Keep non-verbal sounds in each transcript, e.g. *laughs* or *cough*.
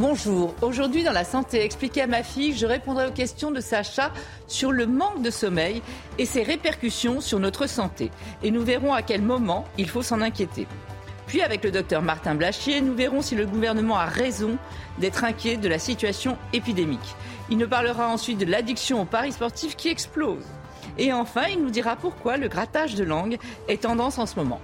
Bonjour, aujourd'hui dans la santé expliquée à ma fille, je répondrai aux questions de Sacha sur le manque de sommeil et ses répercussions sur notre santé. Et nous verrons à quel moment il faut s'en inquiéter. Puis avec le docteur Martin Blachier, nous verrons si le gouvernement a raison d'être inquiet de la situation épidémique. Il nous parlera ensuite de l'addiction aux paris sportifs qui explose. Et enfin, il nous dira pourquoi le grattage de langue est tendance en ce moment.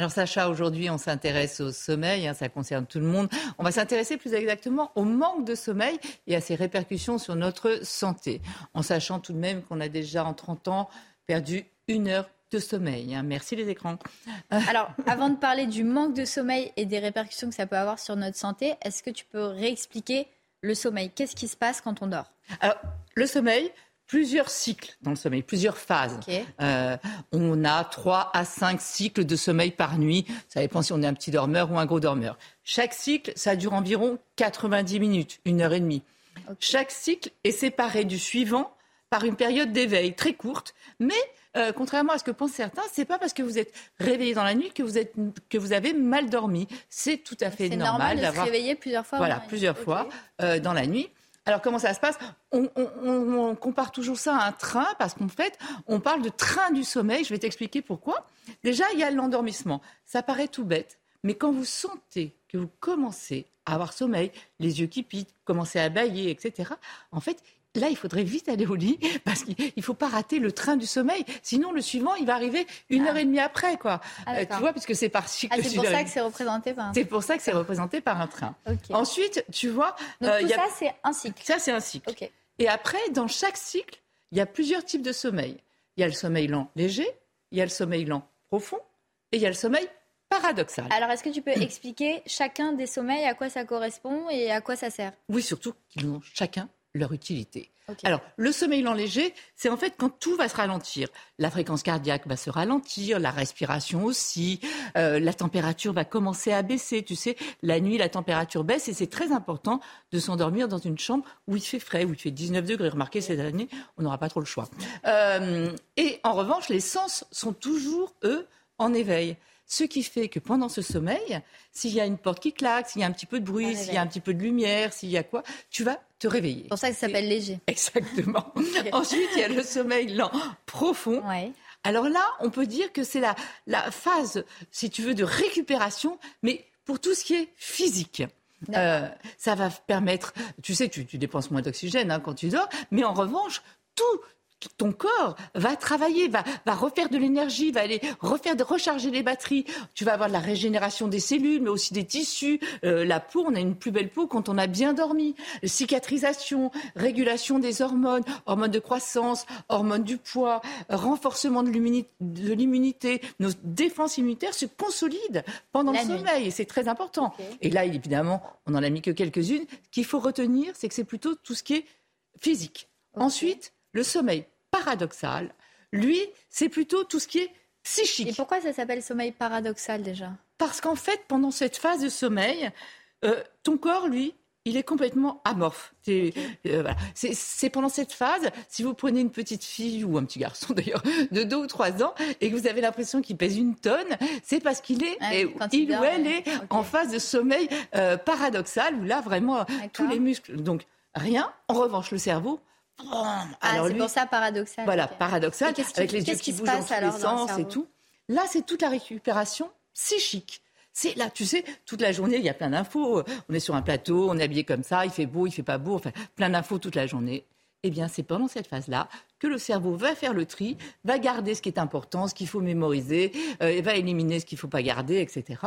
Alors Sacha, aujourd'hui on s'intéresse au sommeil, hein, ça concerne tout le monde. On va s'intéresser plus exactement au manque de sommeil et à ses répercussions sur notre santé, en sachant tout de même qu'on a déjà en 30 ans perdu une heure de sommeil. Hein. Merci les écrans. *laughs* Alors, avant de parler du manque de sommeil et des répercussions que ça peut avoir sur notre santé, est-ce que tu peux réexpliquer le sommeil? Qu'est-ce qui se passe quand on dort? Alors, le sommeil, plusieurs cycles dans le sommeil, plusieurs phases. Euh, on a trois à cinq cycles de sommeil par nuit. Ça dépend si on est un petit dormeur ou un gros dormeur. Chaque cycle, ça dure environ 90 minutes, une heure et demie. Chaque cycle est séparé du suivant par une période d'éveil très courte, mais euh, contrairement à ce que pensent certains, c'est pas parce que vous êtes réveillé dans la nuit que vous êtes que vous avez mal dormi. C'est tout à fait normal, normal d'avoir réveiller plusieurs fois. Voilà, plusieurs fois euh, dans la nuit. Alors comment ça se passe? On, compare toujours ça à un train parce qu'en fait, on parle de train du sommeil. Je vais t'expliquer pourquoi. Déjà, il y a l'endormissement. Ça paraît tout bête, mais quand vous sentez que vous commencez à avoir sommeil, les yeux qui piquent, commencez à bailler, etc., en fait, Là, il faudrait vite aller au lit *laughs* parce qu'il ne faut pas rater le train du sommeil. Sinon, le suivant, il va arriver une heure et demie après, quoi. Ah, euh, tu vois, puisque c'est par cycle. Ah, c'est pour ça que c'est représenté par un. C'est pour ça que c'est représenté par un train. Ensuite, tu vois. Donc euh, tout ça, c'est un cycle. Ça, c'est un cycle. Et après, dans chaque cycle, il y a plusieurs types de sommeil. Il y a le sommeil lent léger, il y a le sommeil lent profond, et il y a le sommeil paradoxal. Alors, est-ce que tu peux expliquer chacun des sommeils, à quoi ça correspond et à quoi ça sert? Oui, surtout qu'ils ont chacun leur utilité. Alors, le sommeil lent léger, c'est en fait quand tout va se ralentir. La fréquence cardiaque va se ralentir, la respiration aussi, euh, la température va commencer à baisser. Tu sais, la nuit, la température baisse et c'est très important de s'endormir dans une chambre où il fait frais, où il fait 19 degrés. Remarquez, cette année, on n'aura pas trop le choix. Euh, et en revanche, les sens sont toujours, eux, en éveil. Ce qui fait que pendant ce sommeil, s'il y a une porte qui claque, s'il y a un petit peu de bruit, s'il y a un petit peu de lumière, s'il y a quoi, tu vas te réveiller. C'est pour ça que ça s'appelle léger. Exactement. *laughs* Ensuite, il y a le sommeil lent profond. Alors là, on peut dire que c'est la, la phase, si tu veux, de récupération, mais pour tout ce qui est physique. Euh, ça va permettre, tu sais, tu, dépenses moins d'oxygène hein, quand tu dors, mais en revanche, tout, ton corps va travailler, va, va refaire de l'énergie, va aller refaire de recharger les batteries. Tu vas avoir de la régénération des cellules, mais aussi des tissus. Euh, la peau, on a une plus belle peau quand on a bien dormi. Cicatrisation, régulation des hormones, hormones de croissance, hormones du poids, renforcement de l'immunité. Nos défenses immunitaires se consolident pendant le sommeil et c'est très important. Et là, évidemment, on n'en a mis que quelques-unes. Ce qu'il faut retenir, c'est que c'est plutôt tout ce qui est physique. Ensuite, le sommeil paradoxal, lui, c'est plutôt tout ce qui est psychique. Et pourquoi ça s'appelle sommeil paradoxal déjà? Parce qu'en fait, pendant cette phase de sommeil, euh, ton corps, lui, il est complètement amorphe. Euh, c'est pendant cette phase, si vous prenez une petite fille ou un petit garçon *laughs* d'ailleurs de deux ou trois ans et que vous avez l'impression qu'il pèse une tonne, c'est parce qu'il est, il, ou elle est en phase de sommeil euh, paradoxal où là vraiment tous les muscles. Donc rien. En revanche, le cerveau, ah, c'est pour ça paradoxal. Voilà, paradoxal, avec les yeux qui, bougent dans tous les sens et tout. Là, c'est toute la récupération psychique. C'est là, tu sais, toute la journée, il y a plein d'infos. On est sur un plateau, on est habillé comme ça, il fait beau, il fait pas beau, enfin, plein d'infos toute la journée eh bien, c'est pendant cette phase-là que le cerveau va faire le tri, va garder ce qui est important, ce qu'il faut mémoriser, euh, va éliminer ce qu'il ne faut pas garder, etc.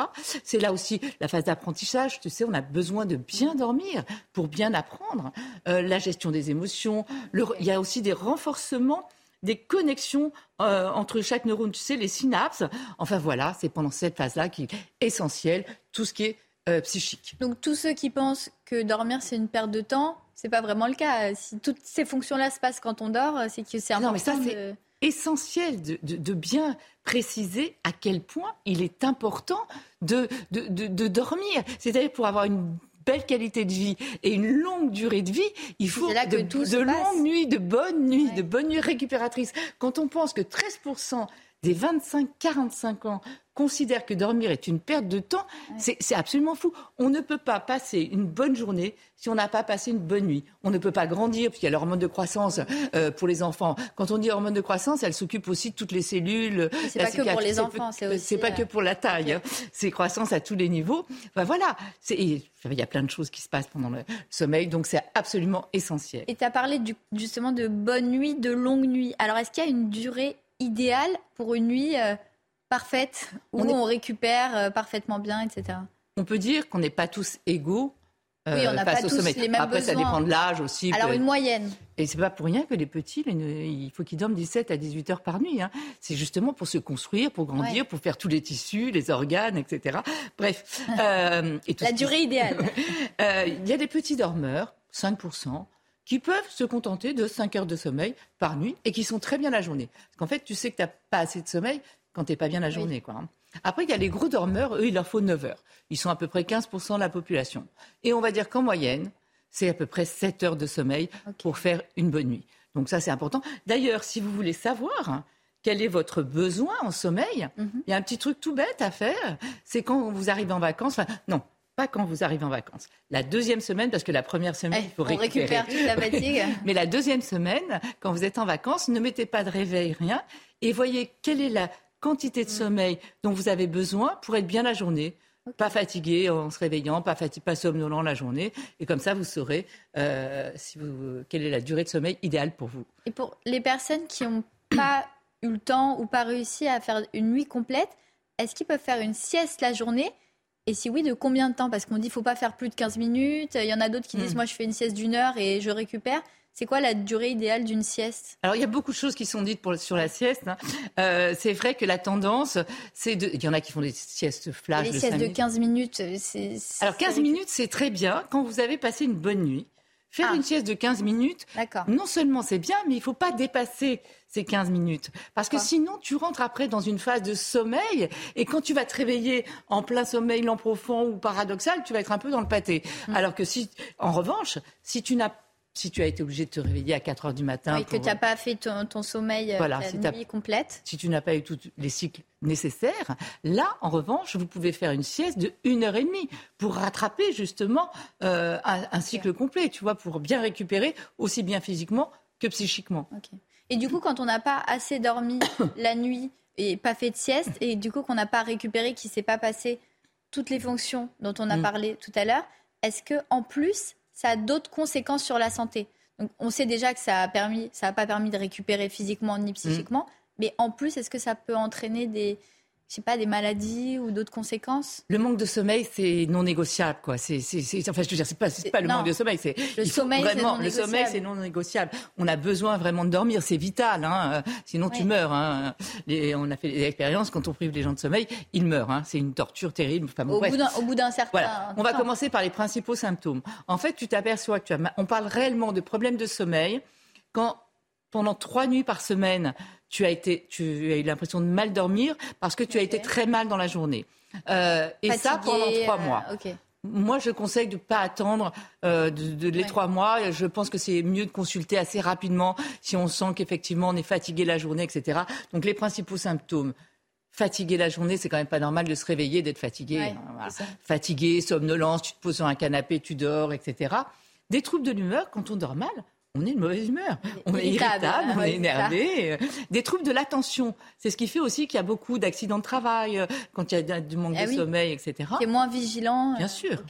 C'est là aussi la phase d'apprentissage. Tu sais, on a besoin de bien dormir pour bien apprendre. Euh, la gestion des émotions. il y a aussi des renforcements des connexions euh, entre chaque neurone, tu sais, les synapses. Enfin voilà, c'est pendant cette phase-là qui est essentiel, tout ce qui est euh, psychique. Donc tous ceux qui pensent que dormir c'est une perte de temps, c'est pas vraiment le cas. Si toutes ces fonctions-là se passent quand on dort, c'est que c'est important. Non, mais ça, c'est essentiel de, bien préciser à quel point il est important de, de dormir. C'est-à-dire pour avoir une belle qualité de vie et une longue durée de vie, il faut de, longues nuits, de bonnes nuits, de bonnes nuits récupératrices. Quand on pense que 13% des 25-45 ans considèrent que dormir est une perte de temps, c'est absolument fou. On ne peut pas passer une bonne journée si on n'a pas passé une bonne nuit. On ne peut pas grandir, puisqu'il y a l'hormone de croissance euh, pour les enfants. Quand on dit hormone de croissance, elle s'occupe aussi de toutes les cellules. C'est pas que pour les enfants, c'est aussi. C'est pas que pour la taille. Hein. C'est croissance à tous les niveaux. voilà. Il y a plein de choses qui se passent pendant le sommeil, donc c'est absolument essentiel. Et tu as parlé justement de bonne nuit, de longue nuit. Alors, est-ce qu'il y a une durée idéale pour une nuit euh, parfaite où on, récupère euh, parfaitement bien, etc. On peut dire qu'on n'est pas tous égaux. Euh, oui, on n'a pas tous les mêmes Après, ça dépend de l'âge aussi. Alors, une moyenne. Et c'est pas pour rien que les petits, il faut qu'ils dorment 17 à 18 heures par nuit. Hein. C'est justement pour se construire, pour grandir, pour faire tous les tissus, les organes, etc. Bref. *laughs* et La durée idéale. *laughs* Il y a des petits dormeurs, 5%, qui peuvent se contenter de 5 heures de sommeil par nuit et qui sont très bien la journée. Parce qu'en fait, tu sais que tu n'as pas assez de sommeil quand tu n'es pas bien la journée. Quoi. Hein. Après, il y a les gros dormeurs, eux, il leur faut 9 heures. Ils sont à peu près 15% de la population. Et on va dire qu'en moyenne, c'est à peu près 7 heures de sommeil pour faire une bonne nuit. Donc ça, c'est important. D'ailleurs, si vous voulez savoir hein, quel est votre besoin en sommeil, mhm. il y a un petit truc tout bête à faire. C'est quand vous arrivez en vacances, enfin, non, pas quand vous arrivez en vacances. La deuxième semaine, parce que la première semaine, eh, il faut récupérer. récupère toute la fatigue. *laughs* Mais la deuxième semaine, quand vous êtes en vacances, ne mettez pas de réveil, rien, et voyez quelle est la quantité de mm. sommeil dont vous avez besoin pour être bien la journée. Pas fatigué en se réveillant, pas, fatigué, pas somnolent la journée. Et comme ça, vous saurez euh, si vous, quelle est la durée de sommeil idéale pour vous. Et pour les personnes qui n'ont *coughs* pas eu le temps ou pas réussi à faire une nuit complète, est-ce qu'ils peuvent faire une sieste la journée et si oui, de combien de temps? Parce qu'on dit qu'il ne faut pas faire plus de 15 minutes. Il y en a d'autres qui disent, hmm. moi, je fais une sieste d'une heure et je récupère. C'est quoi la durée idéale d'une sieste? Alors, il y a beaucoup de choses qui sont dites pour, sur la sieste. Hein. Euh, c'est vrai que la tendance, c'est de... Il y en a qui font des siestes flash. Les siestes de 15 minutes, c'est... Alors, 15 minutes, c'est très bien quand vous avez passé une bonne nuit. Faire ah. une sieste de 15 minutes, non seulement c'est bien, mais il ne faut pas dépasser ces 15 minutes. Parce que sinon, tu rentres après dans une phase de sommeil. Et quand tu vas te réveiller en plein sommeil lent profond ou paradoxal, tu vas être un peu dans le pâté. Mm. Alors que si, en revanche, si tu n'as si tu as été obligé de te réveiller à 4 heures du matin. Et que tu n'as pas fait ton, sommeil euh, voilà, la nuit complète. Si tu n'as pas eu tous les cycles nécessaires, là, en revanche, vous pouvez faire une sieste de 1 heure et demie pour rattraper justement euh, un, cycle complet, tu vois, pour bien récupérer aussi bien physiquement que psychiquement. Et du coup, quand on n'a pas assez dormi *coughs* la nuit et pas fait de sieste, et du coup qu'on n'a pas récupéré, qu'il ne s'est pas passé toutes les fonctions dont on a mm. parlé tout à l'heure, est-ce que en plus ça a d'autres conséquences sur la santé. Donc, on sait déjà que ça a permis, ça n'a pas permis de récupérer physiquement ni psychiquement, mm. mais en plus, est-ce que ça peut entraîner des, je sais pas, des maladies ou d'autres conséquences? Le manque de sommeil, c'est non négociable, quoi. C'est, enfin, je veux dire, c'est pas, pas le manque de sommeil, c'est le sommeil, vraiment, le sommeil, c'est non négociable. On a besoin vraiment de dormir, c'est vital, hein. Sinon, tu meurs. Hein. on a fait des expériences quand on prive les gens de sommeil, ils meurent. Hein. C'est une torture terrible. Enfin, au, bout d'un, certain. Voilà. On va commencer par les principaux symptômes. En fait, tu t'aperçois que tu as, on parle réellement de problèmes de sommeil quand pendant trois nuits par semaine, tu as, été, tu as eu l'impression de mal dormir parce que tu as été très mal dans la journée. Euh, et ça pendant trois euh, mois. Moi, je conseille de ne pas attendre euh, de, les trois mois. Je pense que c'est mieux de consulter assez rapidement si on sent qu'effectivement on est fatigué la journée, etc. Donc les principaux symptômes. Fatigué la journée, c'est quand même pas normal de se réveiller, d'être fatigué. Fatigué, somnolence, tu te poses sur un canapé, tu dors, etc. Des troubles de l'humeur, quand on dort mal, on est de mauvaise humeur, on est irritable, on est énervé. Des troubles de l'attention, c'est ce qui fait aussi qu'il y a beaucoup d'accidents de travail, euh, quand il y a du manque eh de sommeil, etc. Qui est moins vigilant. Bien sûr.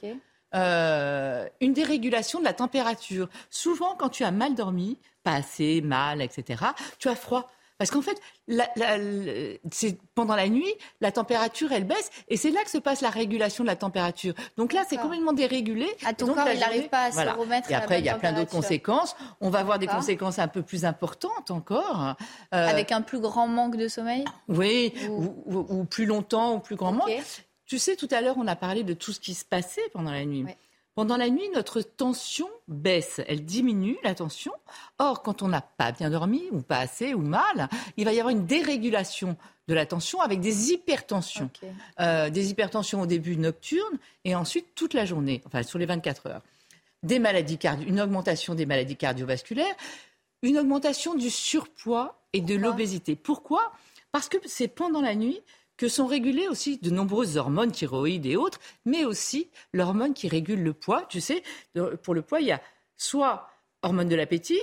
Euh, une dérégulation de la température. Souvent, quand tu as mal dormi, pas assez, mal, etc., tu as froid. Parce qu'en fait, c'est pendant la nuit, la température, elle baisse, et c'est là que se passe la régulation de la température. Donc là, c'est complètement dérégulé. À ton corps, il n'arrive pas à se remettre. Et après, il y a plein d'autres conséquences. On va avoir des conséquences un peu plus importantes encore. Euh, Avec un plus grand manque de sommeil? Oui, ou, plus longtemps, ou plus grand manque. Tu sais, tout à l'heure, on a parlé de tout ce qui se passait pendant la nuit. Pendant la nuit, notre tension baisse, elle diminue, la tension. Or, quand on n'a pas bien dormi, ou pas assez, ou mal, il va y avoir une dérégulation de la tension avec des hypertensions. Euh, des hypertensions au début nocturnes et ensuite toute la journée, enfin sur les 24 heures. Des maladies cardio une augmentation des maladies cardiovasculaires, une augmentation du surpoids et de l'obésité. Pourquoi? Parce que c'est pendant la nuit que sont régulées aussi de nombreuses hormones, thyroïdes et autres, mais aussi l'hormone qui régule le poids. Tu sais, pour le poids, il y a soit hormone de l'appétit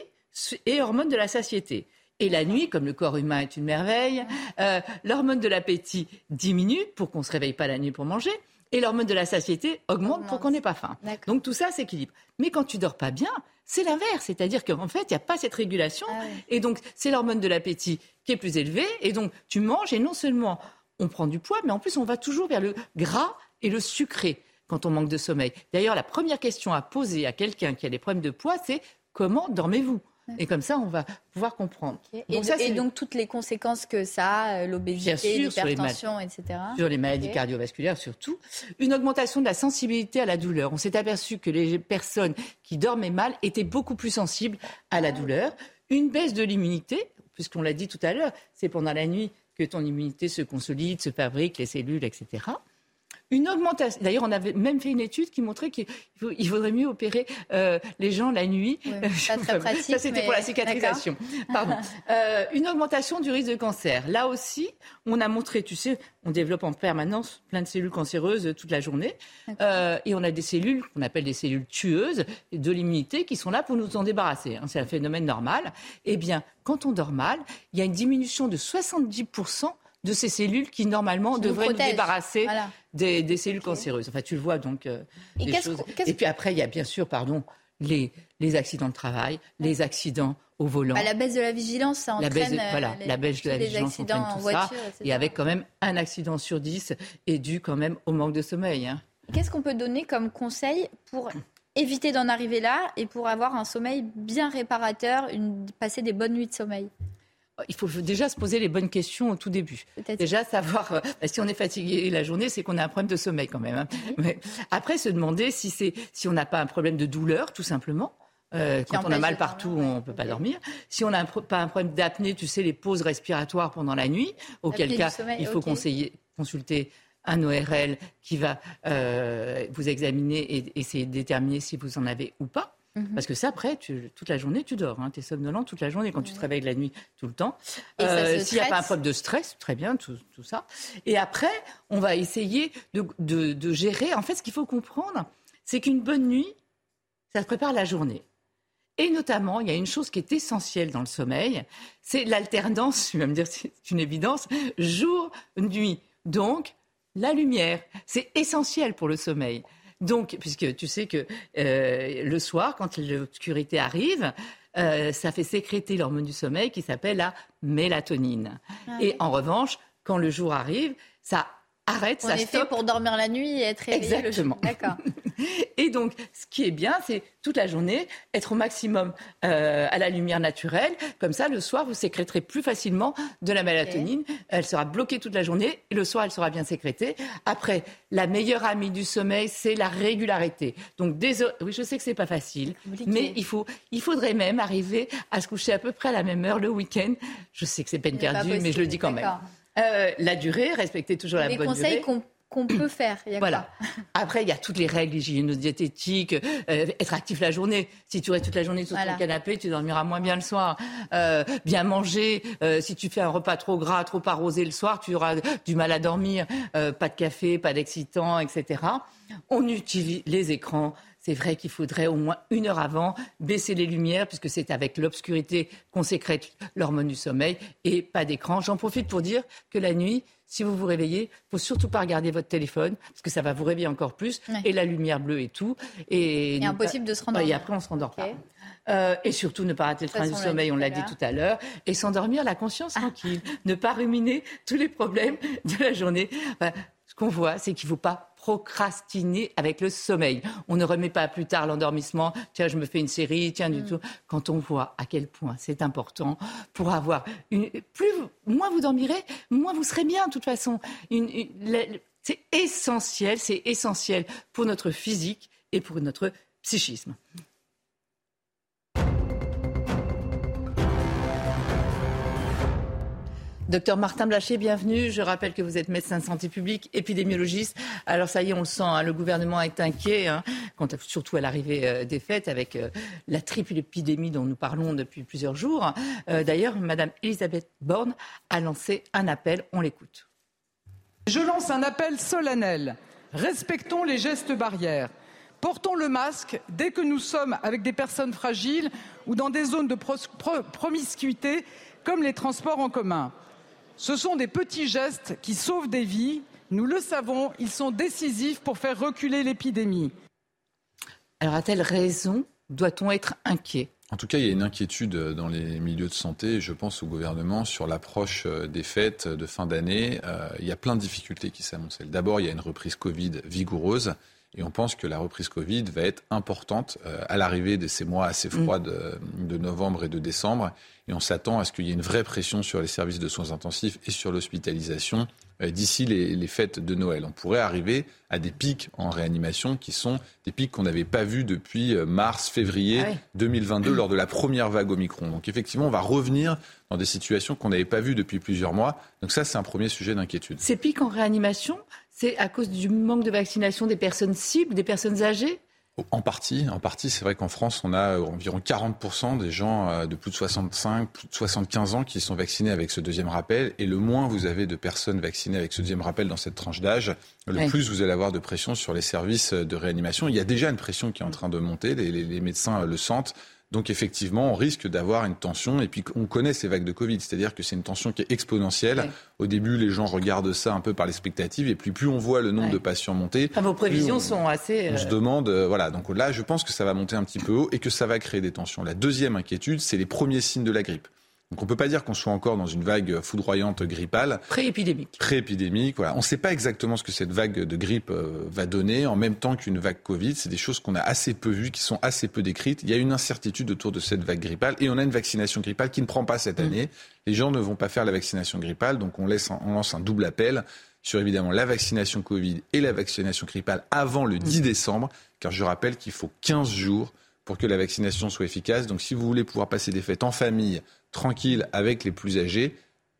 et hormone de la satiété. Et la nuit, comme le corps humain est une merveille, euh, l'hormone de l'appétit diminue pour qu'on ne se réveille pas la nuit pour manger. Et l'hormone de la satiété augmente, pour qu'on n'ait pas faim. Donc tout ça s'équilibre. Mais quand tu dors pas bien, c'est l'inverse. C'est-à-dire qu'en fait, il n'y a pas cette régulation. Ah et donc, c'est l'hormone de l'appétit qui est plus élevée. Et donc, tu manges et non seulement on prend du poids, mais en plus, on va toujours vers le gras et le sucré quand on manque de sommeil. D'ailleurs, la première question à poser à quelqu'un qui a des problèmes de poids, c'est comment dormez-vous? Et comme ça, on va pouvoir comprendre. et, donc, toutes les conséquences que ça a, euh, l'obésité, l'hypertension, etc. Sur les maladies cardiovasculaires surtout. Une augmentation de la sensibilité à la douleur. On s'est aperçu que les personnes qui dormaient mal étaient beaucoup plus sensibles à la douleur. Une baisse de l'immunité, puisqu'on l'a dit tout à l'heure, c'est pendant la nuit que ton immunité se consolide, se fabrique, les cellules, etc. Une augmentation. D'ailleurs, on avait même fait une étude qui montrait qu'il vaudrait mieux opérer euh, les gens la nuit. *laughs* ça, c'était pour la cicatrisation. Pardon. *laughs* Euh, une augmentation du risque de cancer. Là aussi, on a montré, tu sais, on développe en permanence plein de cellules cancéreuses toute la journée. Euh, et on a des cellules qu'on appelle des cellules tueuses de l'immunité qui sont là pour nous en débarrasser. Hein. C'est un phénomène normal. Eh bien, quand on dort mal, il y a une diminution de 70% de ces cellules qui, normalement, devraient nous, débarrasser des, cellules cancéreuses. Enfin, tu le vois, donc, euh, et, et puis après, il y a bien sûr, pardon, les, les accidents de travail, les accidents au volant. Bah, la baisse de la vigilance, ça entraîne la baisse de, voilà, la baisse de la vigilance entraîne tout ça. Et avec quand même un accident sur dix est dû quand même au manque de sommeil. Hein. Qu'est-ce qu'on peut donner comme conseil pour éviter d'en arriver là et pour avoir un sommeil bien réparateur, une, passer des bonnes nuits de sommeil? Il faut déjà se poser les bonnes questions au tout début. Déjà savoir euh, bah, si on est fatigué la journée, c'est qu'on a un problème de sommeil quand même. Hein. Mais après, se demander si c'est si on n'a pas un problème de douleur, tout simplement. Euh, quand on a mal partout, on ne peut pas dormir. Si on n'a pas un problème d'apnée, tu sais, les pauses respiratoires pendant la nuit, auquel cas il faut conseiller, consulter un ORL qui va euh, vous examiner et essayer de déterminer si vous en avez ou pas. Mhm. Parce que ça, après, toute la journée, tu dors. Hein, tu es somnolent toute la journée quand tu te réveilles la nuit tout le temps. Euh, s'il n'y a pas un problème de stress, très bien, tout, ça. Et après, on va essayer de, gérer. En fait, ce qu'il faut comprendre, c'est qu'une bonne nuit, ça prépare la journée. Et notamment, il y a une chose qui est essentielle dans le sommeil, c'est l'alternance, je vais me dire c'est une évidence, jour-nuit. Donc, la lumière, c'est essentiel pour le sommeil. Donc, puisque tu sais que euh, le soir, quand l'obscurité arrive, euh, ça fait sécréter l'hormone du sommeil qui s'appelle la mélatonine. Ah et en revanche, quand le jour arrive, ça arrête, ça est pour dormir la nuit et être réveillé Exactement. le. *laughs* D'accord. et donc, ce qui est bien, c'est toute la journée être au maximum euh, à la lumière naturelle. Comme ça, le soir, vous sécréterez plus facilement de la mélatonine. Elle sera bloquée toute la journée et le soir, elle sera bien sécrétée. Après, la meilleure amie du sommeil, c'est la régularité. Donc, désolé, oui, je sais que c'est pas facile, mais il faut, il faudrait même arriver à se coucher à peu près à la même heure le week-end. Je sais que c'est peine perdue, mais je le dis quand même. Euh, la durée, respecter toujours la bonne durée. Les conseils qu'on peut *clears throat* faire. voilà. Après, il y a toutes les règles hygiéno-diététiques, euh, être actif la journée. Si tu restes toute la journée sur ton canapé, tu dormiras moins bien le soir. Euh, bien manger. si tu fais un repas trop gras, trop arrosé le soir, tu auras du mal à dormir. pas de café, pas d'excitant, etc. On utilise les écrans. C'est vrai qu'il faudrait au moins une heure avant baisser les lumières, puisque c'est avec l'obscurité qu'on sécrète l'hormone du sommeil, et pas d'écran. J'en profite pour dire que la nuit, si vous vous réveillez, il faut surtout pas regarder votre téléphone parce que ça va vous réveiller encore plus et la lumière bleue et tout. Et, impossible de se rendormir. Et après on se rendort pas. Euh, et surtout ne pas rater le train du sommeil, on l'a dit tout à l'heure, et s'endormir la conscience ah. tranquille, ne pas ruminer tous les problèmes de la journée. ce qu'on voit, c'est qu'il ne faut pas procrastiner avec le sommeil. On ne remet pas plus tard l'endormissement. Tiens, je me fais une série, tiens, du mm. tout. Quand on voit à quel point c'est important pour avoir une. Plus, moins vous dormirez, moins vous serez bien, de toute façon. c'est essentiel, c'est essentiel pour notre physique et pour notre psychisme. Docteur Martin Blacher, bienvenue. Je rappelle que vous êtes médecin de santé publique, épidémiologiste. Alors ça y est, on le sent, hein, le gouvernement est inquiet, hein, surtout à l'arrivée euh, des fêtes, avec euh, la triple épidémie dont nous parlons depuis plusieurs jours. Euh, d'ailleurs, Madame Elisabeth Borne a lancé un appel. On l'écoute. Je lance un appel solennel. Respectons les gestes barrières. Portons le masque dès que nous sommes avec des personnes fragiles ou dans des zones de promiscuité comme les transports en commun. Ce sont des petits gestes qui sauvent des vies. Nous le savons, ils sont décisifs pour faire reculer l'épidémie. Alors, a-t-elle raison? Doit-on être inquiet? En tout cas, il y a une inquiétude dans les milieux de santé, je pense au gouvernement, sur l'approche euh, des fêtes de fin d'année. Euh, il y a plein de difficultés qui s'amoncellent. D'abord, il y a une reprise Covid vigoureuse. Et on pense que la reprise Covid va être importante euh, à l'arrivée de ces mois assez froids de, de novembre et de décembre. Et on s'attend à ce qu'il y ait une vraie pression sur les services de soins intensifs et sur l'hospitalisation euh, d'ici les, les, fêtes de Noël. On pourrait arriver à des pics en réanimation qui sont des pics qu'on n'avait pas vus depuis euh, mars, février 2022 ah lors de la première vague Omicron. Donc effectivement, on va revenir dans des situations qu'on n'avait pas vues depuis plusieurs mois. Donc ça, c'est un premier sujet d'inquiétude. Ces pics en réanimation, c'est à cause du manque de vaccination des personnes cibles, des personnes âgées? En partie, en partie, c'est vrai qu'en France, on a environ 40% des gens euh, de plus de 65, plus de 75 ans qui sont vaccinés avec ce deuxième rappel. Et le moins vous avez de personnes vaccinées avec ce deuxième rappel dans cette tranche d'âge, le plus vous allez avoir de pression sur les services de réanimation. Il y a déjà une pression qui est en train de monter, les médecins le sentent. Donc effectivement, on risque d'avoir une tension. Et puis on connaît ces vagues de Covid, c'est-à-dire que c'est une tension qui est exponentielle. Au début, les gens regardent ça un peu par l'expectative, et puis plus on voit le nombre de patients monter, vos prévisions sont assez. On se euh, demande, euh, voilà. Donc là, je pense que ça va monter un petit peu haut et que ça va créer des tensions. La deuxième inquiétude, c'est les premiers signes de la grippe. Donc on ne peut pas dire qu'on soit encore dans une vague foudroyante grippale. Pré-épidémique. Pré-épidémique, voilà. On ne sait pas exactement ce que cette vague de grippe euh, va donner en même temps qu'une vague Covid. C'est des choses qu'on a assez peu vues, qui sont assez peu décrites. Il y a une incertitude autour de cette vague grippale et on a une vaccination grippale qui ne prend pas cette mm. année. Les gens ne vont pas faire la vaccination grippale, donc on, laisse, on lance un double appel sur évidemment la vaccination Covid et la vaccination grippale avant le 10 mm. décembre, car je rappelle qu'il faut 15 jours pour que la vaccination soit efficace. Donc si vous voulez pouvoir passer des fêtes en famille, tranquille, avec les plus âgés,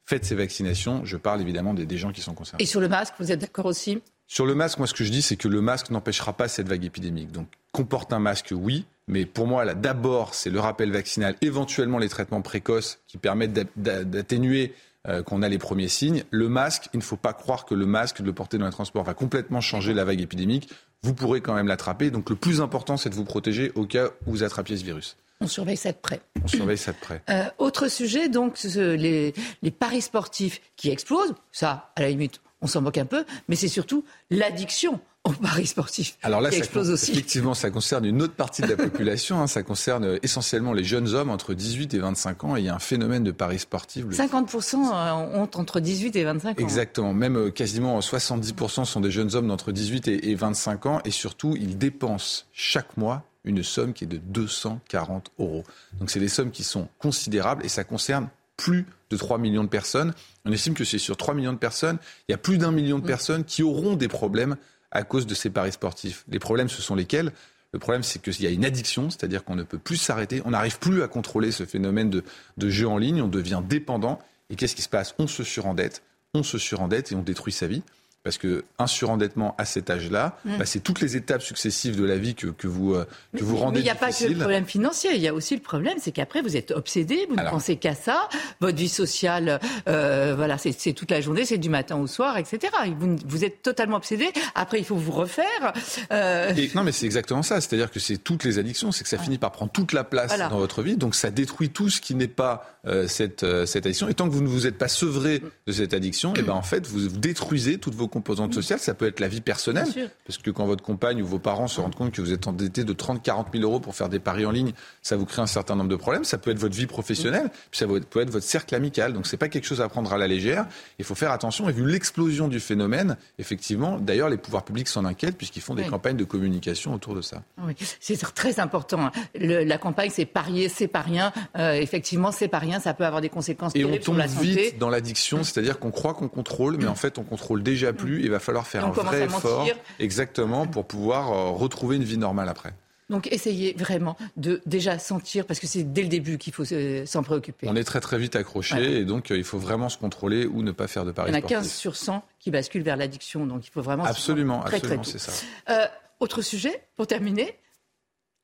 faites ces vaccinations. Je parle évidemment des, gens qui sont concernés. Et sur le masque, vous êtes d'accord aussi? Sur le masque, moi ce que je dis, c'est que le masque n'empêchera pas cette vague épidémique. Donc comporte un masque, oui. Mais pour moi, là, d'abord, c'est le rappel vaccinal, éventuellement les traitements précoces qui permettent d'atténuer euh, qu'on a les premiers signes. Le masque, il ne faut pas croire que le masque de le porter dans les transports va complètement changer la vague épidémique vous pourrez quand même l'attraper. Donc le plus important, c'est de vous protéger au cas où vous attrapiez ce virus. On surveille ça de près. On surveille ça de près. Euh, autre sujet, donc, les, les, paris sportifs qui explosent. Ça, à la limite, on s'en moque un peu, mais c'est surtout l'addiction au paris sportif Alors là, qui explose aussi. Effectivement, ça concerne une autre partie de la population. Hein. ça concerne euh, essentiellement les jeunes hommes entre 18 et 25 ans. Et il y a un phénomène de paris sportif. 50% euh, ont entre 18 et 25 ans. Exactement. Même euh, quasiment 70% sont des jeunes hommes d'entre 18 et 25 ans. Et surtout, ils dépensent chaque mois une somme qui est de 240 euros. Donc c'est des sommes qui sont considérables et ça concerne plus de 3 millions de personnes. On estime que c'est sur 3 millions de personnes, il y a plus d'un million de mm. personnes qui auront des problèmes à cause de ces paris sportifs. Les problèmes, ce sont lesquels? Le problème, c'est qu'il y a une addiction, c'est-à-dire qu'on ne peut plus s'arrêter, on n'arrive plus à contrôler ce phénomène de, de jeu en ligne, on devient dépendant. Et qu'est-ce qui se passe? On se surendette, on se surendette et on détruit sa vie. Parce que un surendettement à cet âge-là, mm. bah, c'est toutes les étapes successives de la vie que, que vous, euh, que vous rendez Mais il n'y a pas que le problème financier, il y a aussi le problème, c'est qu'après vous êtes obsédé, vous ne pensez qu'à ça, votre vie sociale, euh, voilà, c'est toute la journée, c'est du matin au soir, etc. Vous, vous, êtes totalement obsédé. Après, il faut vous refaire. Euh... Et, non, mais c'est exactement ça. C'est-à-dire que c'est toutes les addictions, c'est que ça finit par prendre toute la place dans votre vie, donc ça détruit tout ce qui n'est pas euh, cette, euh, cette addiction. Et tant que vous ne vous êtes pas sevré de cette addiction, et eh ben en fait vous, vous détruisez toutes vos composantes sociales. Ça peut être la vie personnelle, parce que quand votre compagne ou vos parents se rendent compte que vous êtes endetté de 30, 40 000 euros pour faire des paris en ligne, ça vous crée un certain nombre de problèmes. Ça peut être votre vie professionnelle, puis ça peut être votre cercle amical. Donc c'est pas quelque chose à prendre à la légère. Il faut faire attention. Et vu l'explosion du phénomène, effectivement, d'ailleurs les pouvoirs publics s'en inquiètent puisqu'ils font des campagnes de communication autour de ça. Oui, c'est très important. la campagne, c'est parier, c'est pas rien. Euh, effectivement, c'est pas rien. Ça peut avoir des conséquences et on tombe la santé. vite dans l'addiction, c'est-à-dire qu'on croit qu'on contrôle, mais en fait on contrôle déjà plus. Il va falloir faire un vrai effort, exactement, pour pouvoir euh, retrouver une vie normale après. Donc essayez vraiment de déjà sentir, parce que c'est dès le début qu'il faut s'en préoccuper. On est très très vite accroché et donc euh, il faut vraiment se contrôler ou ne pas faire de paris Il y en a 15 sur 100 qui basculent vers l'addiction, donc il faut vraiment... Absolument, absolument, c'est ça. Euh, autre sujet, pour terminer,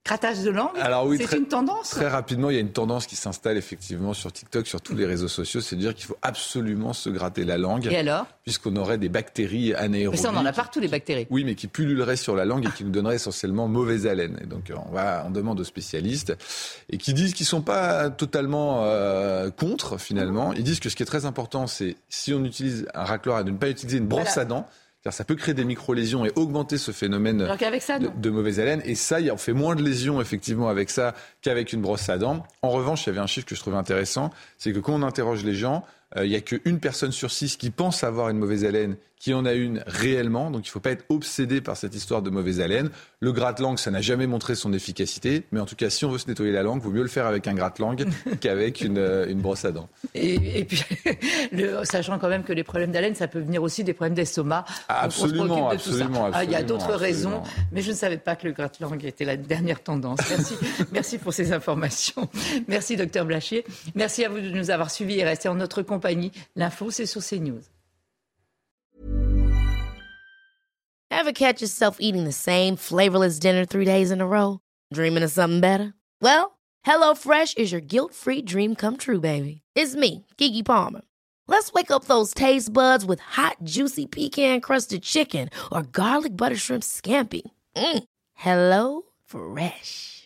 Grattage de langue Alors oui, c'est une tendance Très rapidement, il y a une tendance qui s'installe effectivement sur TikTok, sur tous les réseaux sociaux, c'est de dire qu'il faut absolument se gratter la langue. Et alors? Puisqu'on aurait des bactéries anaérobies. Mais ça, on en a partout, les bactéries. Oui, mais qui pulluleraient sur la langue et qui nous donneraient essentiellement mauvaise haleine. Et donc, on, va, on demande aux spécialistes et qui disent qu'ils ne sont pas totalement euh, contre, finalement. Ils disent que ce qui est très important, c'est si on utilise un racleur, de ne pas utiliser une brosse à dents ça peut créer des micro-lésions et augmenter ce phénomène de, mauvaise haleine. Et ça, on fait moins de lésions effectivement avec ça qu'avec une brosse à dents. En revanche, il y avait un chiffre que je trouvais intéressant, c'est que quand on interroge les gens, il n'y a qu'une personne sur six qui pense avoir une mauvaise haleine qui en a une réellement. Donc il ne faut pas être obsédé par cette histoire de mauvaise haleine. Le gratte-langue, ça n'a jamais montré son efficacité. Mais en tout cas, si on veut se nettoyer la langue, il vaut mieux le faire avec un gratte-langue *laughs* qu'avec une, euh, une, brosse à dents. Et, puis, *laughs* le, sachant quand même que les problèmes d'haleine, ça peut venir aussi des problèmes d'estomac. absolument, absolument, ah, Il y a d'autres raisons, mais je ne savais pas que le gratte-langue était la dernière tendance. Merci, *laughs* merci pour ces informations. Merci, docteur Blachier. Merci à vous de nous avoir suivis et rester en notre compagnie. L'info, c'est sur CNews. Ever catch yourself eating the same flavorless dinner three days in a row? Dreaming of something better? Well, HelloFresh is your guilt-free dream come true, baby. It's me, Kiki Palmer. Let's wake up those taste buds with hot, juicy pecan-crusted chicken or garlic butter shrimp scampi. Mm. Hello Fresh.